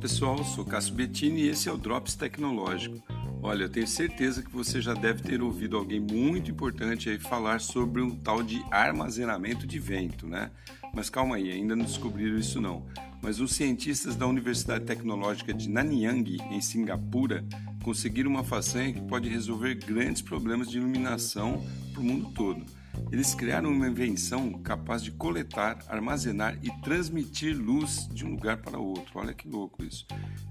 pessoal, sou Cássio Bettini e esse é o Drops Tecnológico. Olha, eu tenho certeza que você já deve ter ouvido alguém muito importante aí falar sobre um tal de armazenamento de vento, né? Mas calma aí, ainda não descobriram isso não. Mas os cientistas da Universidade Tecnológica de Nanyang, em Singapura, conseguiram uma façanha que pode resolver grandes problemas de iluminação para o mundo todo. Eles criaram uma invenção capaz de coletar, armazenar e transmitir luz de um lugar para outro. Olha que louco isso.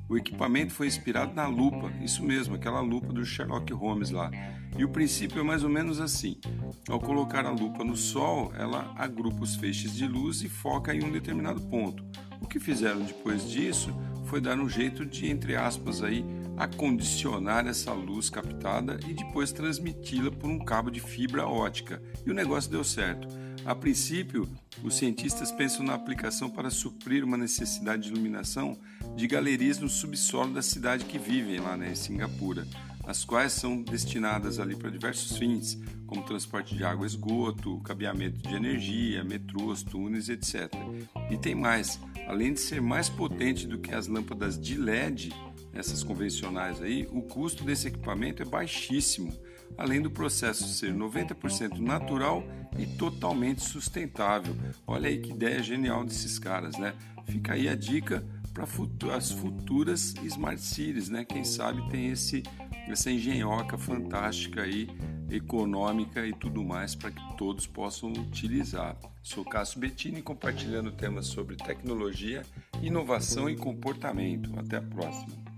O equipamento foi inspirado na lupa, isso mesmo, aquela lupa do Sherlock Holmes lá. E o princípio é mais ou menos assim: ao colocar a lupa no sol, ela agrupa os feixes de luz e foca em um determinado ponto. O que fizeram depois disso foi dar um jeito de, entre aspas, aí, acondicionar essa luz captada e depois transmiti-la por um cabo de fibra ótica. E o negócio deu certo. A princípio, os cientistas pensam na aplicação para suprir uma necessidade de iluminação de galerias no subsolo da cidade que vivem lá né, em Singapura, as quais são destinadas ali para diversos fins, como transporte de água, esgoto, cabeamento de energia, metrôs, túneis, etc. E tem mais, além de ser mais potente do que as lâmpadas de LED, essas convencionais aí, o custo desse equipamento é baixíssimo, além do processo ser 90% natural e totalmente sustentável. Olha aí que ideia genial desses caras, né? Fica aí a dica para as futuras smart cities, né? Quem sabe tem esse essa engenhoca fantástica aí, econômica e tudo mais para que todos possam utilizar. Sou Cássio Bettini compartilhando temas sobre tecnologia, inovação e comportamento. Até a próxima.